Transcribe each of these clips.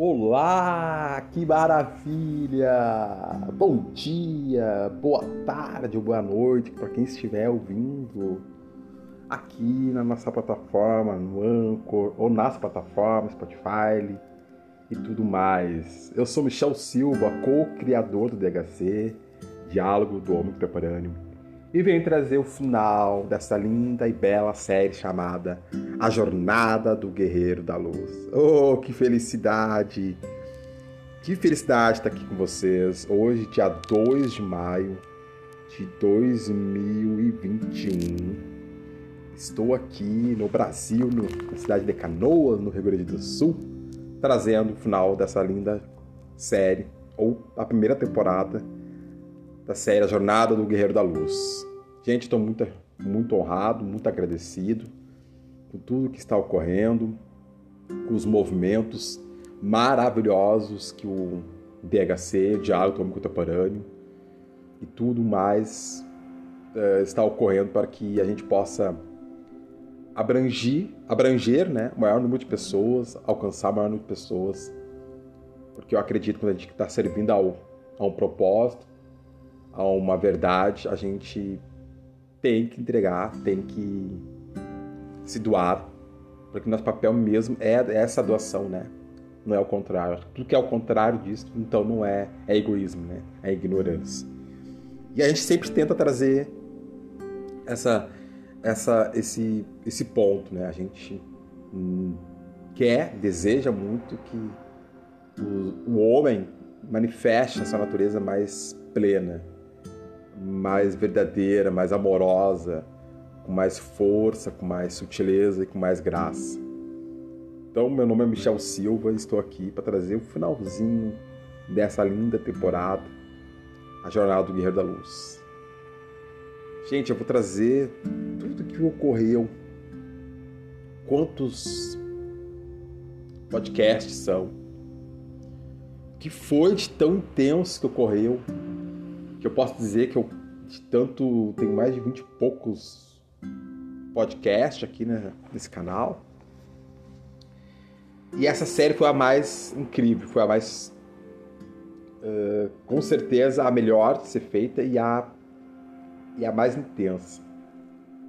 Olá, que maravilha! Bom dia, boa tarde ou boa noite para quem estiver ouvindo aqui na nossa plataforma, no Anchor ou nas plataformas Spotify e tudo mais. Eu sou Michel Silva, co-criador do DHC, Diálogo do Homem Contemporâneo, e venho trazer o final dessa linda e bela série chamada A Jornada do Guerreiro da Luz. Oh, que felicidade! Que felicidade estar aqui com vocês hoje, dia 2 de maio de 2021. Estou aqui no Brasil, na cidade de Canoas, no Rio Grande do Sul, trazendo o final dessa linda série, ou a primeira temporada da série A Jornada do Guerreiro da Luz. Gente, estou muito, muito honrado, muito agradecido com tudo que está ocorrendo, com os movimentos maravilhosos que o DHC, o Diálogo Atômico Contemporâneo, e tudo mais uh, está ocorrendo para que a gente possa abranger, abranger né, o maior número de pessoas, alcançar o maior número de pessoas, porque eu acredito que a gente está servindo ao, a um propósito, a uma verdade, a gente tem que entregar, tem que se doar, porque nosso papel mesmo é essa doação, né? Não é o contrário. Tudo que é o contrário disso, então não é, é egoísmo, né? É ignorância. E a gente sempre tenta trazer essa, essa, esse, esse ponto, né? A gente quer, deseja muito que o, o homem manifeste essa natureza mais plena, mais verdadeira, mais amorosa, com mais força, com mais sutileza e com mais graça. Então, meu nome é Michel Silva e estou aqui para trazer o finalzinho dessa linda temporada, A Jornada do Guerreiro da Luz. Gente, eu vou trazer tudo o que ocorreu, quantos podcasts são, que foi de tão intenso que ocorreu, que eu posso dizer que eu de tanto tenho mais de vinte e poucos podcasts aqui né, nesse canal. E essa série foi a mais incrível, foi a mais uh, com certeza a melhor de ser feita e a e a mais intensa.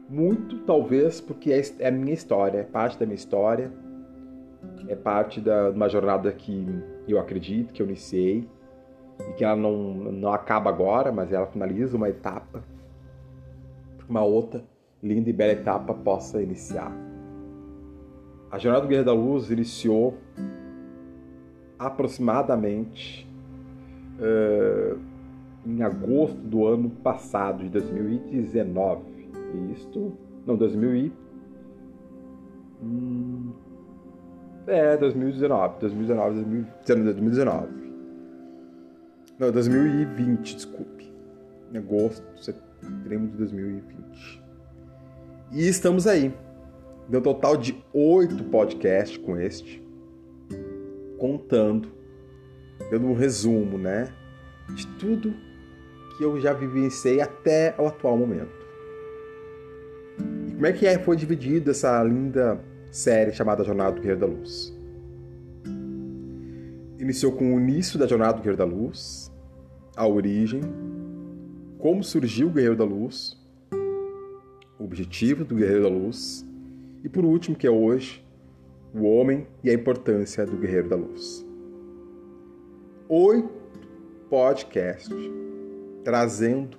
Muito talvez porque é, é a minha história, é parte da minha história, é parte de uma jornada que eu acredito, que eu iniciei e que ela não, não acaba agora, mas ela finaliza uma etapa, uma outra linda e bela etapa possa iniciar. A Jornada do Guerreiro da Luz iniciou aproximadamente uh, em agosto do ano passado, de 2019. Isto, não, 2000 e... Hum, é, 2019, 2019, 2019, 2019. Não, 2020, desculpe. Agosto, setembro de 2020. E estamos aí. Deu um total de oito podcasts com este, contando, dando um resumo, né? De tudo que eu já vivenciei até o atual momento. E como é que é, foi dividido essa linda série chamada Jornada do Guerreiro da Luz? Iniciou com o início da Jornada do Guerreiro da Luz, a origem, como surgiu o Guerreiro da Luz, o objetivo do Guerreiro da Luz e, por último, que é hoje, o homem e a importância do Guerreiro da Luz. Oito podcasts trazendo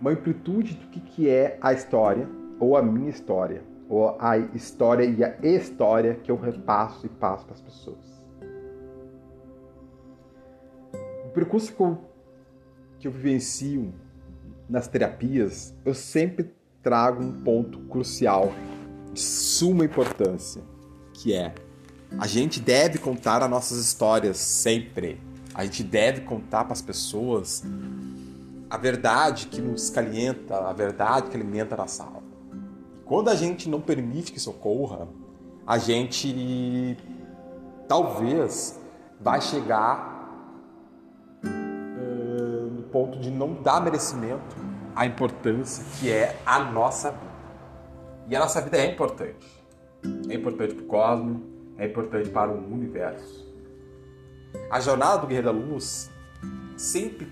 uma amplitude do que é a história, ou a minha história, ou a história e a história que eu repasso e passo para as pessoas. Percurso que eu, que eu vivencio nas terapias, eu sempre trago um ponto crucial, de suma importância, que é a gente deve contar as nossas histórias sempre. A gente deve contar para as pessoas a verdade que nos calienta, a verdade que alimenta a nossa alma. Quando a gente não permite que isso ocorra, a gente talvez vai chegar ponto de não dar merecimento à importância que é a nossa vida. E a nossa vida é importante. É importante para o cosmos, é importante para o universo. A jornada do Guerreiro da Luz sempre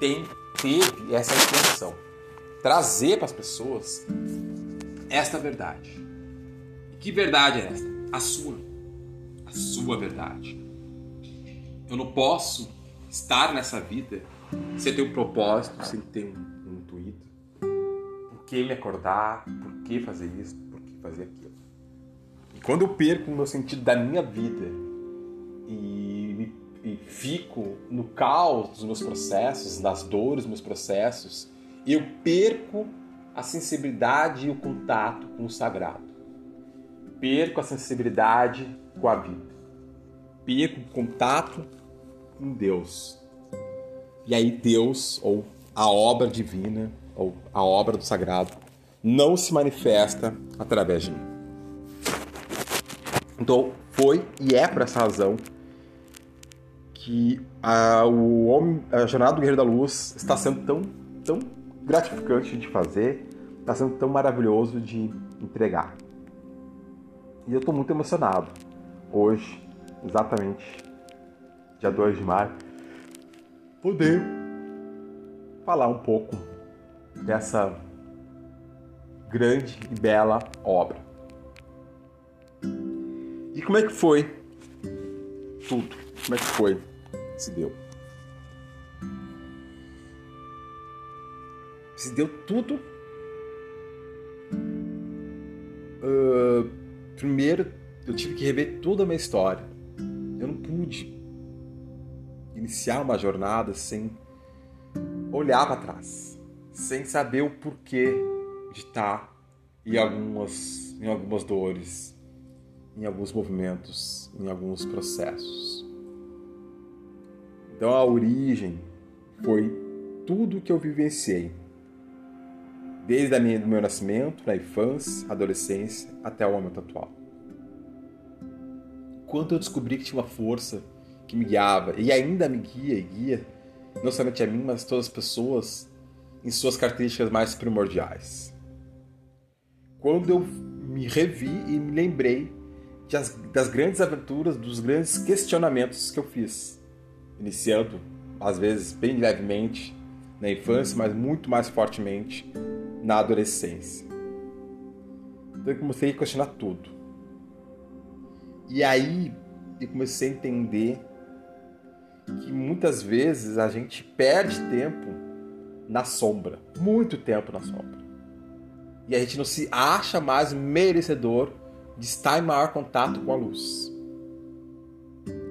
tem, teve essa intenção trazer para as pessoas esta verdade. Que verdade é esta? A sua. A sua verdade. Eu não posso estar nessa vida sem ter um propósito, sem ter um, intuito. Por que me acordar? Por que fazer isso? Por que fazer aquilo? E quando eu perco o meu sentido da minha vida e, e fico no caos dos meus processos, nas dores dos meus processos, eu perco a sensibilidade e o contato com o sagrado. Perco a sensibilidade com a vida. Perco o contato com Deus. E aí Deus, ou a obra divina, ou a obra do sagrado, não se manifesta através de mim. Então, foi e é por essa razão que a, o homem, a jornada do Guerreiro da Luz está sendo tão, tão gratificante de fazer, está sendo tão maravilhoso de entregar. E eu estou muito emocionado. Hoje, exatamente dia 2 de maio, poder falar um pouco dessa grande e bela obra. E como é que foi tudo? Como é que foi se deu? Se deu tudo. Uh, primeiro, eu tive que rever toda a minha história. Eu não pude iniciar uma jornada sem olhar para trás, sem saber o porquê de estar em algumas, em algumas dores, em alguns movimentos, em alguns processos. Então a origem foi tudo que eu vivenciei, desde a minha, do meu nascimento, na infância, adolescência, até o momento atual. Quando eu descobri que tinha uma força que me guiava e ainda me guia e guia, não somente a mim, mas todas as pessoas em suas características mais primordiais. Quando eu me revi e me lembrei das grandes aventuras, dos grandes questionamentos que eu fiz, iniciando às vezes bem levemente na infância, mas muito mais fortemente na adolescência. Então eu comecei a questionar tudo. E aí eu comecei a entender que muitas vezes a gente perde tempo na sombra, muito tempo na sombra. E a gente não se acha mais merecedor de estar em maior contato com a luz.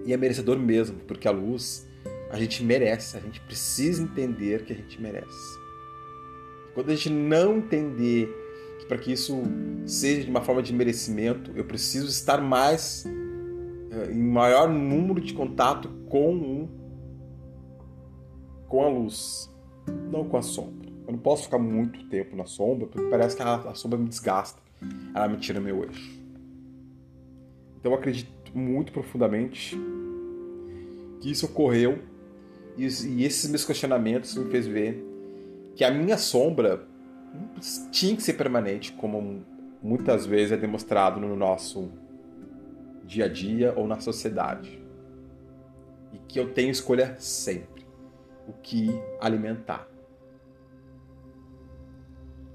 E é merecedor mesmo, porque a luz a gente merece, a gente precisa entender que a gente merece. Quando a gente não entender que para que isso seja de uma forma de merecimento, eu preciso estar mais em maior número de contato com o, com a luz, não com a sombra. Eu não posso ficar muito tempo na sombra, porque parece que a, a sombra me desgasta, ela me tira meu eixo. Então eu acredito muito profundamente que isso ocorreu e, e esses meus questionamentos me fez ver que a minha sombra tinha que ser permanente, como muitas vezes é demonstrado no nosso dia a dia ou na sociedade. E que eu tenho escolha sempre o que alimentar.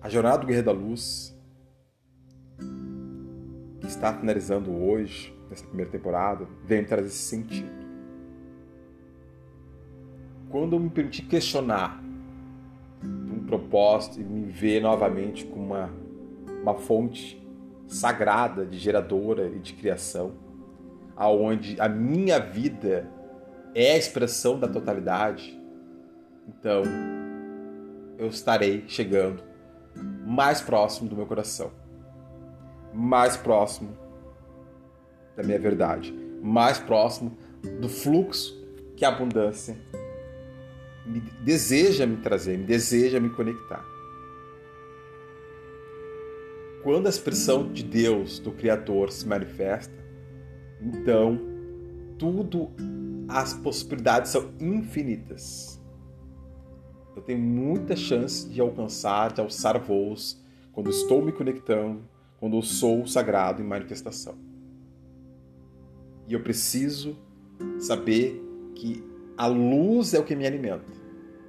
A jornada do Guerreiro da Luz, que está finalizando hoje, nessa primeira temporada, vem trazer esse sentido. Quando eu me permiti questionar um propósito e me ver novamente como uma, uma fonte sagrada de geradora e de criação, aonde a minha vida é a expressão da totalidade, então eu estarei chegando mais próximo do meu coração, mais próximo da minha verdade, mais próximo do fluxo que a abundância me deseja me trazer, me deseja me conectar. Quando a expressão de Deus, do Criador, se manifesta, então tudo, as possibilidades são infinitas. Eu tenho muita chance de alcançar, de alçar voos quando estou me conectando, quando eu sou sagrado em manifestação. E eu preciso saber que a luz é o que me alimenta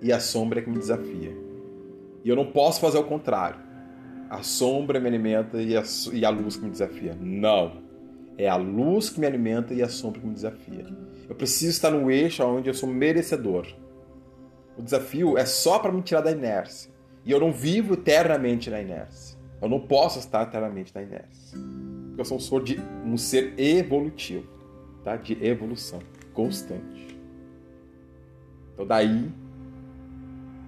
e a sombra é que me desafia. E eu não posso fazer o contrário. A sombra me alimenta e a, e a luz que me desafia. Não. É a luz que me alimenta e a sombra que me desafia. Eu preciso estar no eixo onde eu sou merecedor. O desafio é só para me tirar da inércia. E eu não vivo eternamente na inércia. Eu não posso estar eternamente na inércia. Porque eu sou um ser, de, um ser evolutivo, tá? de evolução constante. Então daí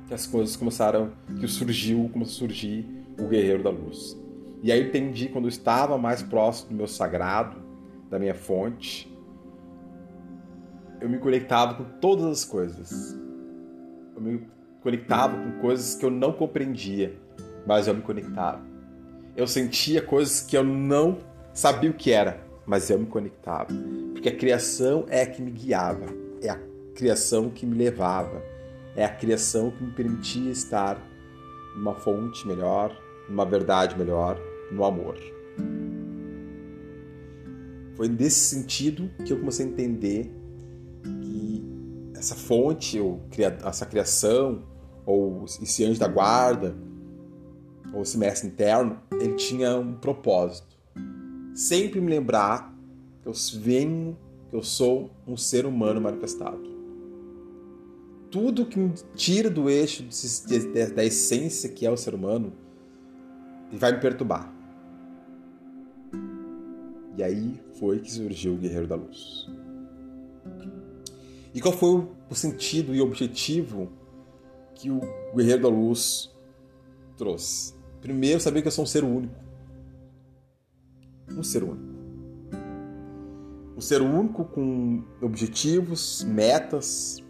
que as coisas começaram, que surgiu, começou a surgir o Guerreiro da Luz. E aí eu entendi quando eu estava mais próximo do meu sagrado, da minha fonte, eu me conectava com todas as coisas. Eu me conectava com coisas que eu não compreendia, mas eu me conectava. Eu sentia coisas que eu não sabia o que era, mas eu me conectava. Porque a criação é a que me guiava, é a criação que me levava, é a criação que me permitia estar numa fonte melhor, numa verdade melhor, no amor. Foi nesse sentido que eu comecei a entender que essa fonte, ou essa criação, ou esse anjo da guarda, ou esse mestre interno, ele tinha um propósito. Sempre me lembrar que eu venho, que eu sou um ser humano manifestado. Tudo que me tira do eixo da essência que é o ser humano vai me perturbar. E aí foi que surgiu o Guerreiro da Luz. E qual foi o sentido e objetivo que o Guerreiro da Luz trouxe? Primeiro, saber que eu sou um ser único. Um ser único. Um ser único com objetivos, metas,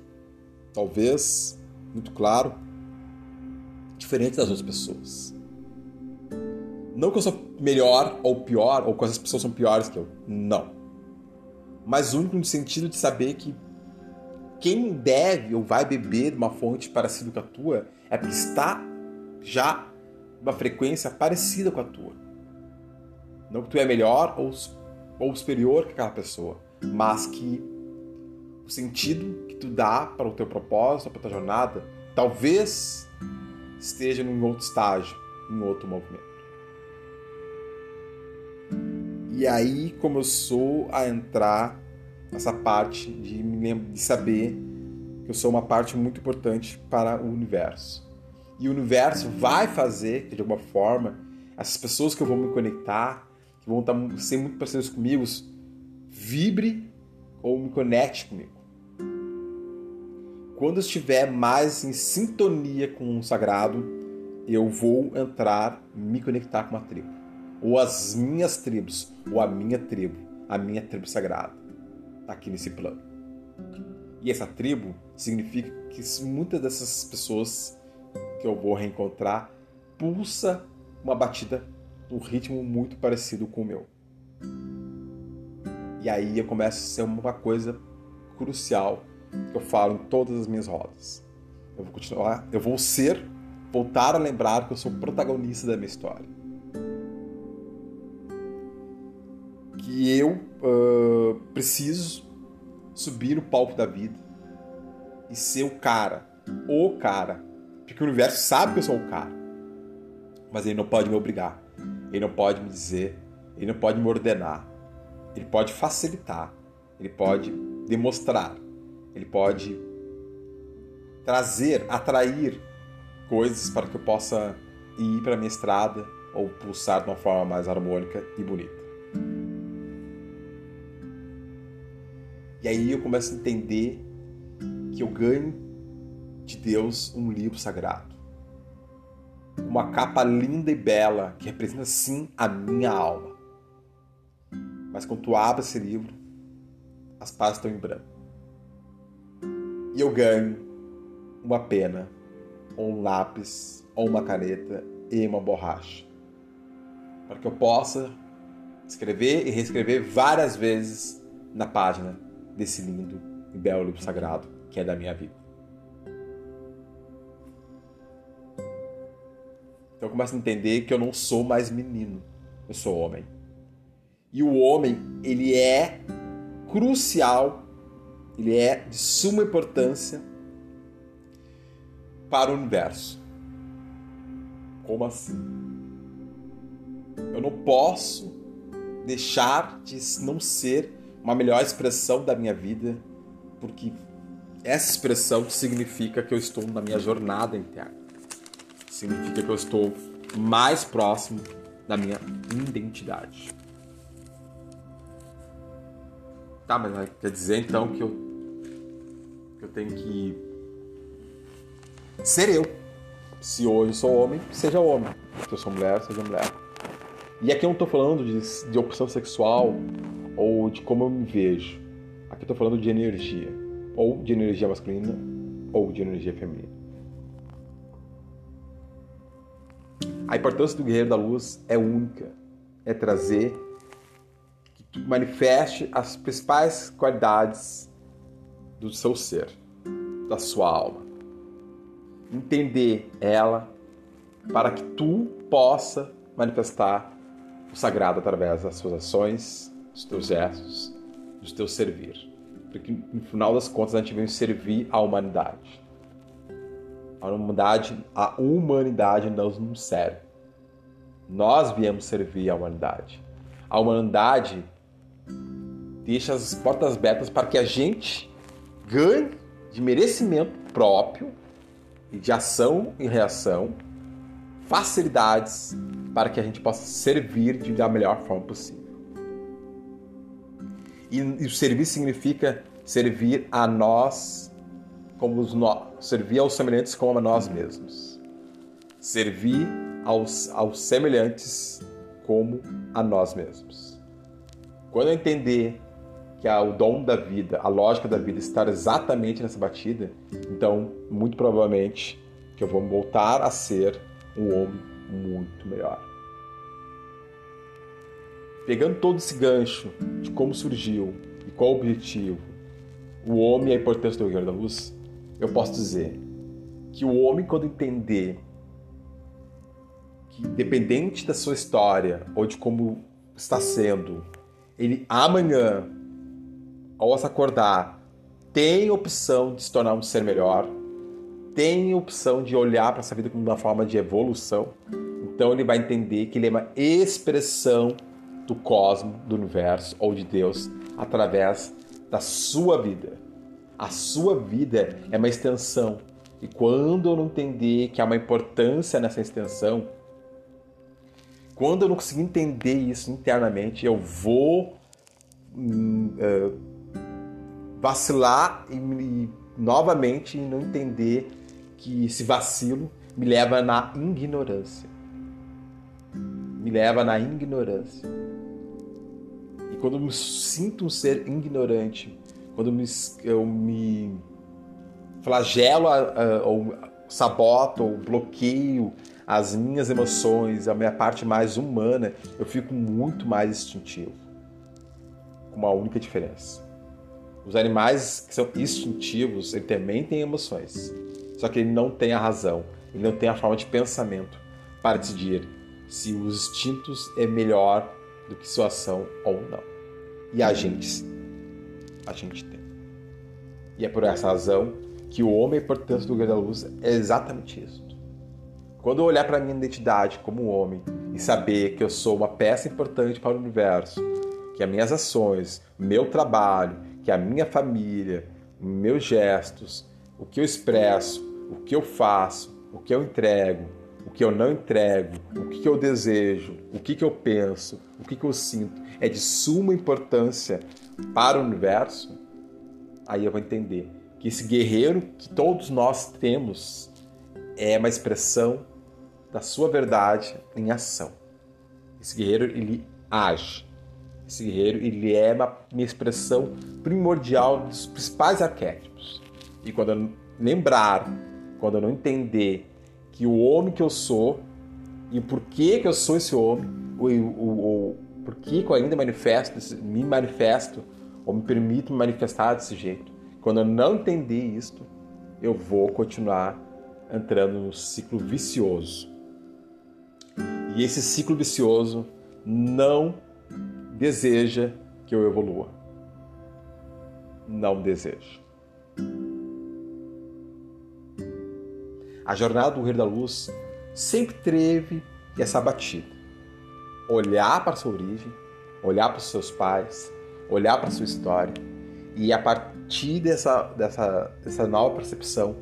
talvez, muito claro, diferente das outras pessoas. Não que eu sou melhor ou pior, ou que essas pessoas são piores que eu. Não. Mas único no sentido de saber que quem deve ou vai beber de uma fonte parecida com a tua é porque está já uma frequência parecida com a tua. Não que tu é melhor ou, ou superior que aquela pessoa, mas que o sentido que tu dá para o teu propósito, para a tua jornada, talvez esteja em outro estágio, em outro movimento. E aí começou a entrar essa parte de, de saber que eu sou uma parte muito importante para o universo. E o universo vai fazer que, de alguma forma, essas pessoas que eu vou me conectar, que vão estar ser muito parceiros comigo, vibre ou me conecte comigo. Quando eu estiver mais em sintonia com o sagrado, eu vou entrar, me conectar com uma tribo ou as minhas tribos, ou a minha tribo, a minha tribo sagrada, aqui nesse plano. E essa tribo significa que muitas dessas pessoas que eu vou reencontrar pulsa uma batida, um ritmo muito parecido com o meu. E aí eu começo a ser uma coisa crucial que eu falo em todas as minhas rodas. Eu vou continuar, eu vou ser, voltar a lembrar que eu sou protagonista da minha história. Que eu uh, preciso subir no palco da vida e ser o cara, o cara, porque o universo sabe que eu sou o cara, mas ele não pode me obrigar, ele não pode me dizer, ele não pode me ordenar, ele pode facilitar, ele pode demonstrar, ele pode trazer, atrair coisas para que eu possa ir para minha estrada ou pulsar de uma forma mais harmônica e bonita. E aí eu começo a entender que eu ganho de Deus um livro sagrado. Uma capa linda e bela que representa sim a minha alma. Mas quando tu abre esse livro, as páginas estão em branco. E eu ganho uma pena, ou um lápis, ou uma caneta e uma borracha. Para que eu possa escrever e reescrever várias vezes na página desse lindo e belo livro sagrado que é da minha vida. Então eu começo a entender que eu não sou mais menino, eu sou homem. E o homem, ele é crucial, ele é de suma importância para o universo. Como assim? Eu não posso deixar de não ser uma melhor expressão da minha vida, porque essa expressão significa que eu estou na minha jornada interna. Significa que eu estou mais próximo da minha identidade. Tá, mas quer dizer então que eu, que eu tenho que ser eu. Se hoje sou homem, seja homem. Se eu sou mulher, seja mulher. E aqui eu não estou falando de, de opção sexual ou de como eu me vejo. Aqui estou falando de energia. Ou de energia masculina ou de energia feminina. A importância do guerreiro da luz é única. É trazer que tu manifeste as principais qualidades do seu ser, da sua alma. Entender ela para que tu possa manifestar o sagrado através das suas ações, dos teus gestos, dos teus servir. Porque no final das contas a gente vem servir a humanidade. A humanidade, a humanidade não nos serve. Nós viemos servir a humanidade. A humanidade deixa as portas abertas para que a gente ganhe de merecimento próprio e de ação e reação facilidades para que a gente possa servir da melhor forma possível. E, e o servir significa servir a nós como os no, servir aos semelhantes como a nós mesmos. Servir aos, aos semelhantes como a nós mesmos. Quando eu entender que o dom da vida, a lógica da vida está exatamente nessa batida, então muito provavelmente que eu vou voltar a ser um homem muito melhor. Pegando todo esse gancho de como surgiu e qual o objetivo, o homem e a importância do guerreiro da luz, eu posso dizer que o homem, quando entender que, dependente da sua história ou de como está sendo, ele amanhã, ao se acordar, tem opção de se tornar um ser melhor, tem opção de olhar para essa vida como uma forma de evolução, então ele vai entender que ele é uma expressão do cosmos, do universo ou de Deus através da sua vida. A sua vida é uma extensão. E quando eu não entender que há uma importância nessa extensão, quando eu não conseguir entender isso internamente, eu vou hum, é, vacilar e, e novamente não entender que esse vacilo me leva na ignorância. Me leva na ignorância. E quando eu me sinto um ser ignorante, quando eu me, eu me flagelo ou saboto ou bloqueio as minhas emoções, a minha parte mais humana, eu fico muito mais instintivo. Com uma única diferença. Os animais que são instintivos, ele também tem emoções. Só que ele não tem a razão, ele não tem a forma de pensamento para decidir se os instintos é melhor do que sua ação ou não. E a gente, a gente tem. E é por essa razão que o homem, importância do da luz é exatamente isso. Quando eu olhar para minha identidade como homem e saber que eu sou uma peça importante para o universo, que as minhas ações, meu trabalho, que a minha família, meus gestos, o que eu expresso, o que eu faço, o que eu entrego, que eu não entrego, o que eu desejo, o que eu penso, o que eu sinto, é de suma importância para o universo, aí eu vou entender que esse guerreiro que todos nós temos é uma expressão da sua verdade em ação. Esse guerreiro ele age. Esse guerreiro ele é uma minha expressão primordial dos principais arquétipos. E quando eu lembrar quando eu não entender que o homem que eu sou e por que que eu sou esse homem, ou, ou, ou por que, que eu ainda manifesto, me manifesto, ou me permito me manifestar desse jeito. Quando eu não entender isto, eu vou continuar entrando no ciclo vicioso. E esse ciclo vicioso não deseja que eu evolua. não deseja. A jornada do Guerreiro da Luz sempre teve essa batida. Olhar para sua origem, olhar para os seus pais, olhar para sua história e a partir dessa, dessa, dessa nova percepção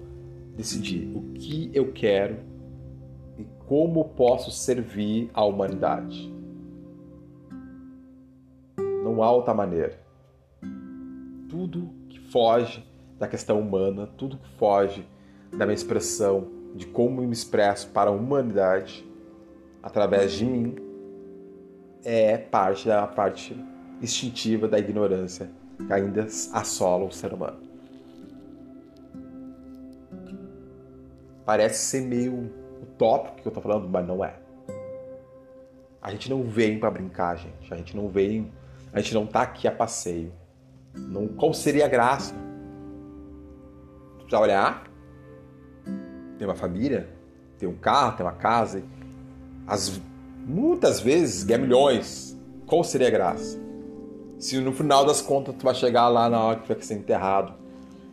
decidir o que eu quero e como posso servir à humanidade. Não há outra maneira. Tudo que foge da questão humana, tudo que foge da minha expressão, de como me expresso para a humanidade através de mim, é parte da parte instintiva da ignorância que ainda assola o ser humano. Parece ser meio utópico que eu estou falando, mas não é. A gente não vem para brincar, gente. A gente não vem, a gente não está aqui a passeio. Não, qual seria a graça? Precisa olhar, tem uma família, tem um carro, tem uma casa, as, muitas vezes ganha milhões. Qual seria a graça? Se no final das contas tu vai chegar lá na hora que tu vai ser enterrado,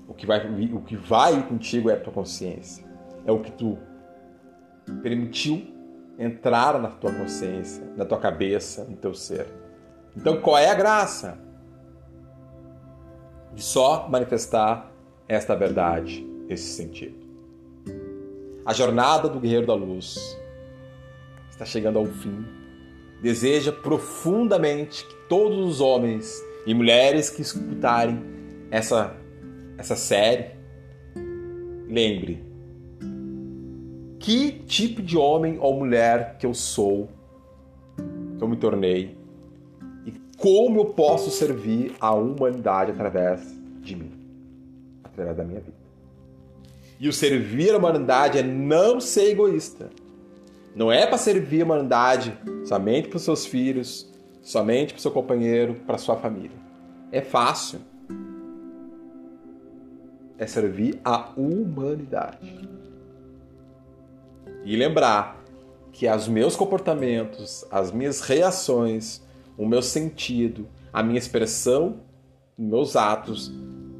o que vai, o que vai contigo é a tua consciência. É o que tu permitiu entrar na tua consciência, na tua cabeça, no teu ser. Então qual é a graça? De só manifestar esta verdade, esse sentido. A jornada do guerreiro da luz está chegando ao fim. Deseja profundamente que todos os homens e mulheres que escutarem essa, essa série lembre que tipo de homem ou mulher que eu sou, que eu me tornei e como eu posso servir a humanidade através de mim, através da minha vida. E o servir a humanidade é não ser egoísta. Não é para servir a humanidade somente para os seus filhos, somente para o seu companheiro, para sua família. É fácil. É servir a humanidade. E lembrar que os meus comportamentos, as minhas reações, o meu sentido, a minha expressão, meus atos,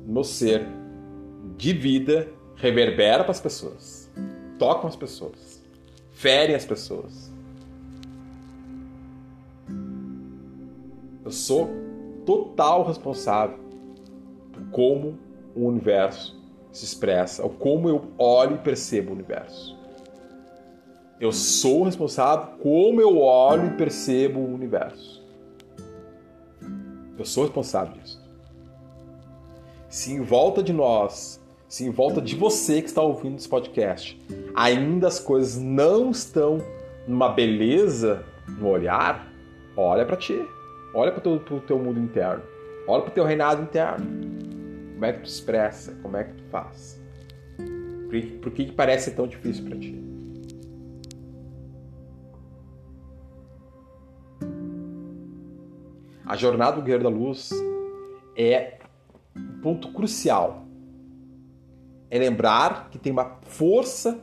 meu ser de vida reverbera para as pessoas, tocam as pessoas, ferem as pessoas. Eu sou total responsável por como o universo se expressa, ou como eu olho e percebo o universo. Eu sou responsável como eu olho e percebo o universo. Eu sou responsável disso. Se em volta de nós se em volta de você que está ouvindo esse podcast ainda as coisas não estão numa beleza no olhar, olha para ti. Olha para o teu, teu mundo interno. Olha para o teu reinado interno. Como é que tu expressa? Como é que tu faz? Por que, por que parece tão difícil para ti? A jornada do Guerreiro da Luz é um ponto crucial é lembrar que tem uma força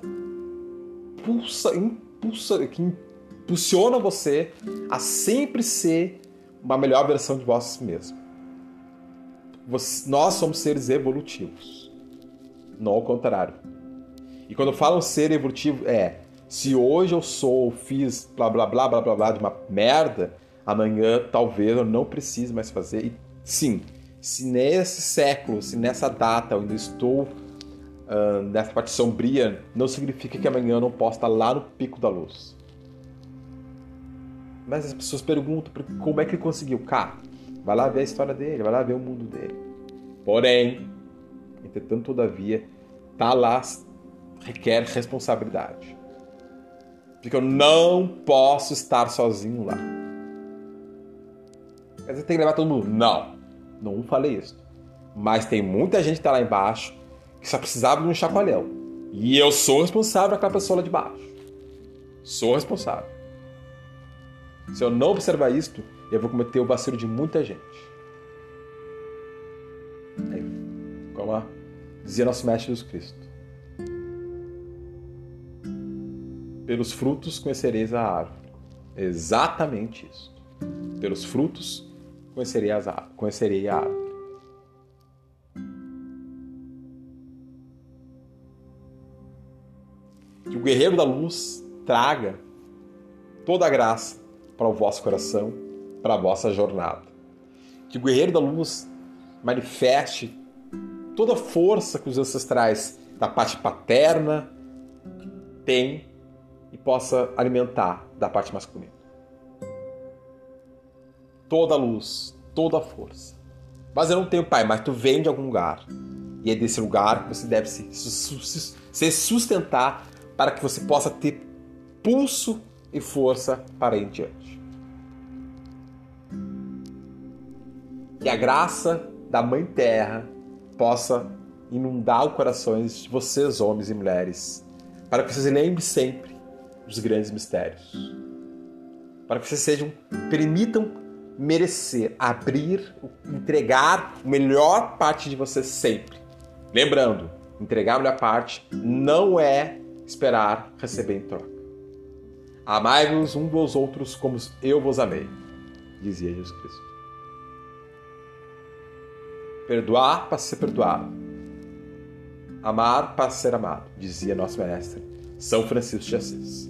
pulsa, impulsa, que impulsiona você a sempre ser uma melhor versão de vós mesmo. Você, nós somos seres evolutivos, não ao contrário. E quando falam ser evolutivo, é se hoje eu sou, fiz blá blá blá blá blá blá de uma merda, amanhã talvez eu não precise mais fazer. E sim, se nesse século, se nessa data eu ainda estou uh, nessa parte sombria, não significa que amanhã eu não possa estar lá no pico da luz. Mas as pessoas perguntam como é que ele conseguiu. Cá, vai lá ver a história dele, vai lá ver o mundo dele. Porém, entretanto, todavia, tá lá requer responsabilidade. Porque eu não posso estar sozinho lá. Mas você tem que levar todo mundo. Não, não falei isso. Mas tem muita gente que está lá embaixo que só precisava de um chacoalhão. E eu sou responsável daquela pessoa lá de baixo. Sou responsável. Se eu não observar isto, eu vou cometer o vacilo de muita gente. Aí, como dizia nosso Mestre Jesus Cristo. Pelos frutos conhecereis a árvore. Exatamente isso. Pelos frutos conhecerei, as, conhecerei a árvore. Que o guerreiro da luz traga toda a graça para o vosso coração, para a vossa jornada. Que o guerreiro da luz manifeste toda a força que os ancestrais da parte paterna têm e possa alimentar da parte masculina. Toda a luz, toda a força. Mas eu não tenho pai, mas tu vem de algum lugar. E é desse lugar que você deve se, se sustentar para que você possa ter pulso e força para ir em diante. Que a graça da Mãe Terra possa inundar os corações de vocês, homens e mulheres, para que vocês lembrem sempre dos grandes mistérios. Para que vocês sejam, permitam merecer, abrir, entregar a melhor parte de vocês sempre. Lembrando, entregar a melhor parte não é esperar receber em troca. Amai-vos uns aos outros como eu vos amei, dizia Jesus Cristo. Perdoar para ser perdoado. Amar para ser amado, dizia nosso mestre, São Francisco de Assis.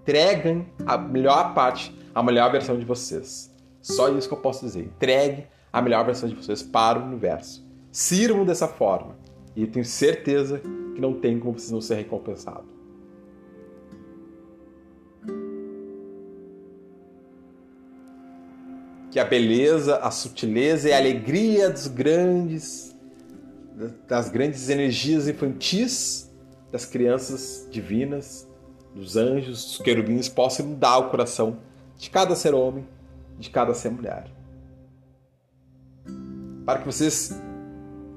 Entreguem a melhor parte, a melhor versão de vocês. Só isso que eu posso dizer. Entregue a melhor versão de vocês para o universo. Sirvam dessa forma. E eu tenho certeza que não tem como vocês não ser recompensados. Que a beleza, a sutileza e a alegria dos grandes, das grandes energias infantis das crianças divinas, dos anjos, dos querubins possam mudar o coração de cada ser homem, de cada ser mulher. Para que vocês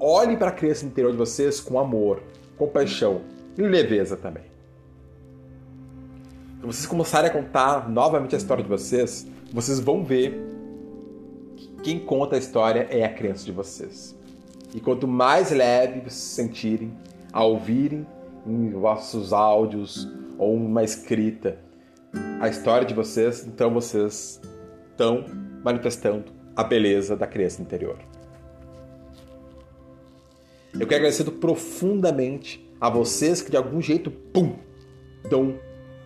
olhem para a criança interior de vocês com amor, compaixão e leveza também. Quando vocês começarem a contar novamente a história de vocês, vocês vão ver que quem conta a história é a criança de vocês. E quanto mais leve vocês se sentirem a ouvirem em vossos áudios ou uma escrita a história de vocês, então vocês estão manifestando a beleza da criança interior. Eu quero agradecer profundamente a vocês que de algum jeito, pum, dão,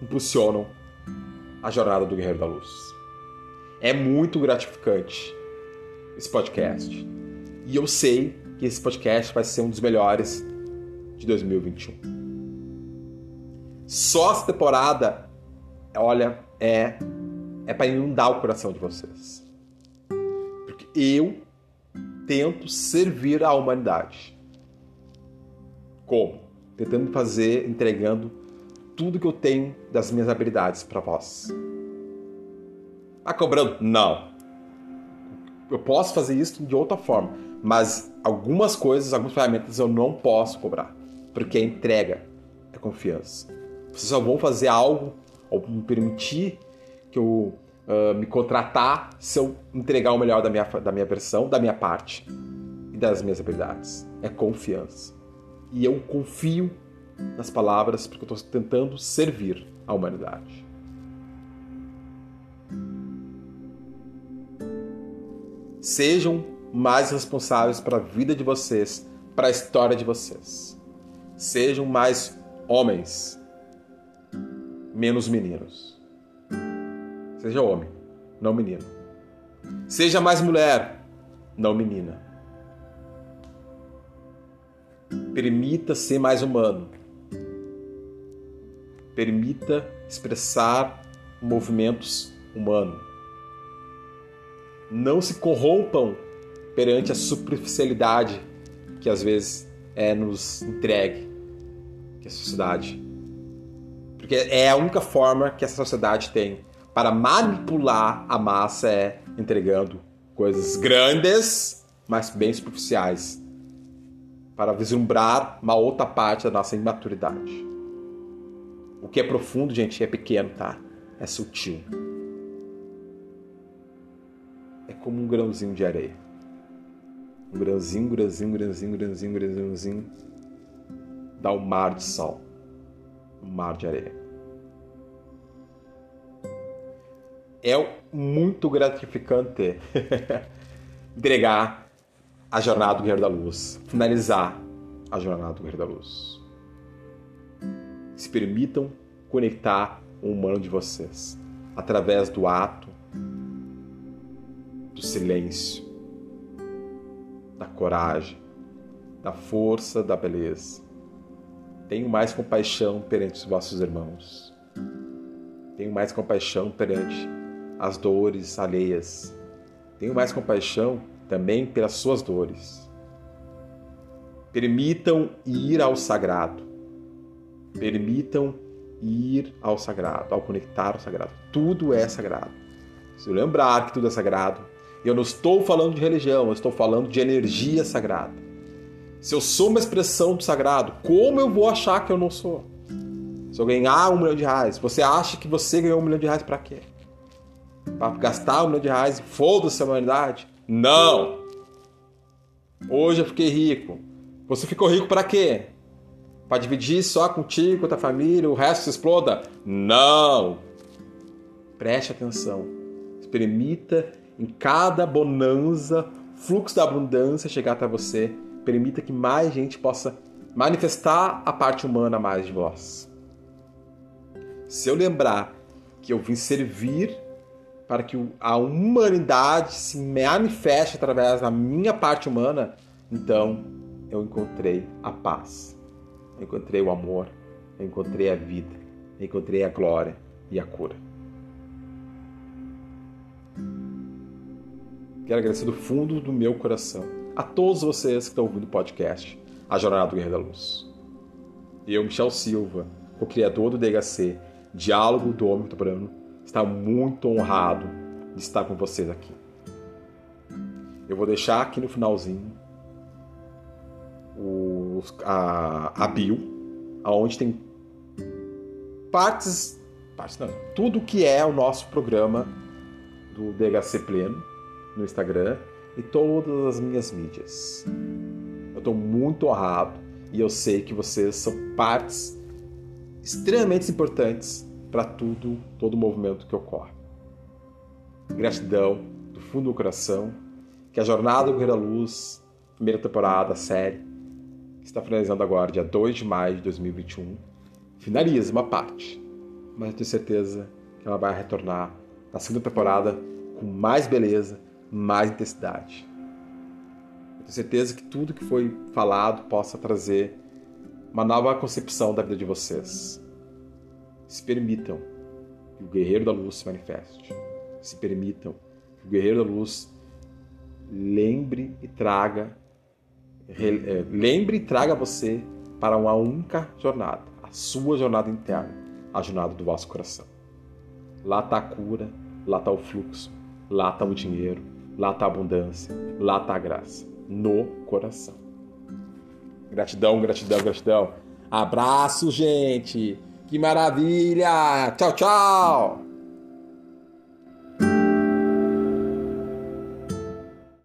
impulsionam a jornada do Guerreiro da Luz. É muito gratificante esse podcast. E eu sei que esse podcast vai ser um dos melhores de 2021. Só essa temporada, olha, é é para inundar o coração de vocês. Porque eu tento servir a humanidade. Como? Tentando fazer, entregando tudo que eu tenho das minhas habilidades para vós. Tá cobrando? Não. Eu posso fazer isso de outra forma, mas algumas coisas, algumas ferramentas eu não posso cobrar, porque a entrega é confiança. Vocês só vão fazer algo ou me permitir que eu uh, me contratar se eu entregar o melhor da minha, da minha versão, da minha parte e das minhas habilidades. É confiança e eu confio nas palavras porque eu estou tentando servir a humanidade. Sejam mais responsáveis para a vida de vocês, para a história de vocês. Sejam mais homens, menos meninos. Seja homem, não menino. Seja mais mulher, não menina. Permita ser mais humano. Permita expressar movimentos humanos. Não se corrompam perante a superficialidade que às vezes é nos entregue que a sociedade. Porque é a única forma que essa sociedade tem para manipular a massa é entregando coisas grandes, mas bem superficiais para vislumbrar uma outra parte da nossa imaturidade. O que é profundo, gente, é pequeno, tá? É sutil. É como um grãozinho de areia. Um grãozinho, grãozinho, grãozinho, grãozinho, grãozinho, dá um mar de sal. Um mar de areia. É muito gratificante entregar a jornada do Guerreiro da Luz, finalizar a jornada do Guerreiro da Luz. Se permitam conectar o humano de vocês através do ato, do silêncio, da coragem, da força, da beleza. Tenho mais compaixão perante os vossos irmãos. Tenho mais compaixão perante as dores alheias. Tenho mais compaixão também pelas suas dores. Permitam ir ao sagrado. Permitam ir ao sagrado, ao conectar ao sagrado. Tudo é sagrado. Se eu lembrar que tudo é sagrado, eu não estou falando de religião, eu estou falando de energia sagrada. Se eu sou uma expressão do sagrado, como eu vou achar que eu não sou? Se eu ganhar um milhão de reais, você acha que você ganhou um milhão de reais para quê? Para gastar um milhão de reais foda-se a humanidade? Não! Hoje eu fiquei rico. Você ficou rico para quê? Para dividir só contigo, com a tua família, o resto se exploda? Não! Preste atenção. Permita em cada bonança, fluxo da abundância chegar até você. Permita que mais gente possa manifestar a parte humana mais de vós. Se eu lembrar que eu vim servir para que a humanidade se manifeste através da minha parte humana, então eu encontrei a paz, eu encontrei o amor, eu encontrei a vida, eu encontrei a glória e a cura. Quero agradecer do fundo do meu coração a todos vocês que estão ouvindo o podcast A Jornada do Guerreiro da Luz. Eu, Michel Silva, o criador do DHC, Diálogo do Homem Contemporâneo, está muito honrado de estar com vocês aqui. Eu vou deixar aqui no finalzinho os, a, a bio, aonde tem partes, partes não, tudo que é o nosso programa do DHC Pleno no Instagram e todas as minhas mídias. Eu estou muito honrado e eu sei que vocês são partes extremamente importantes para tudo, todo movimento que ocorre. Gratidão do fundo do coração, que a Jornada do Guerreiro da Luz, primeira temporada, série, que está finalizando agora, dia 2 de maio de 2021, finaliza uma parte, mas eu tenho certeza que ela vai retornar na segunda temporada com mais beleza, mais intensidade. Eu tenho certeza que tudo que foi falado possa trazer uma nova concepção da vida de vocês. Se permitam que o guerreiro da luz se manifeste. Se permitam que o guerreiro da luz lembre e traga é, lembre e traga você para uma única jornada, a sua jornada interna, a jornada do vosso coração. Lá está a cura, lá está o fluxo, lá está o dinheiro, Lá está a abundância, lá está a graça, no coração. Gratidão, gratidão, gratidão. Abraço, gente. Que maravilha. Tchau, tchau.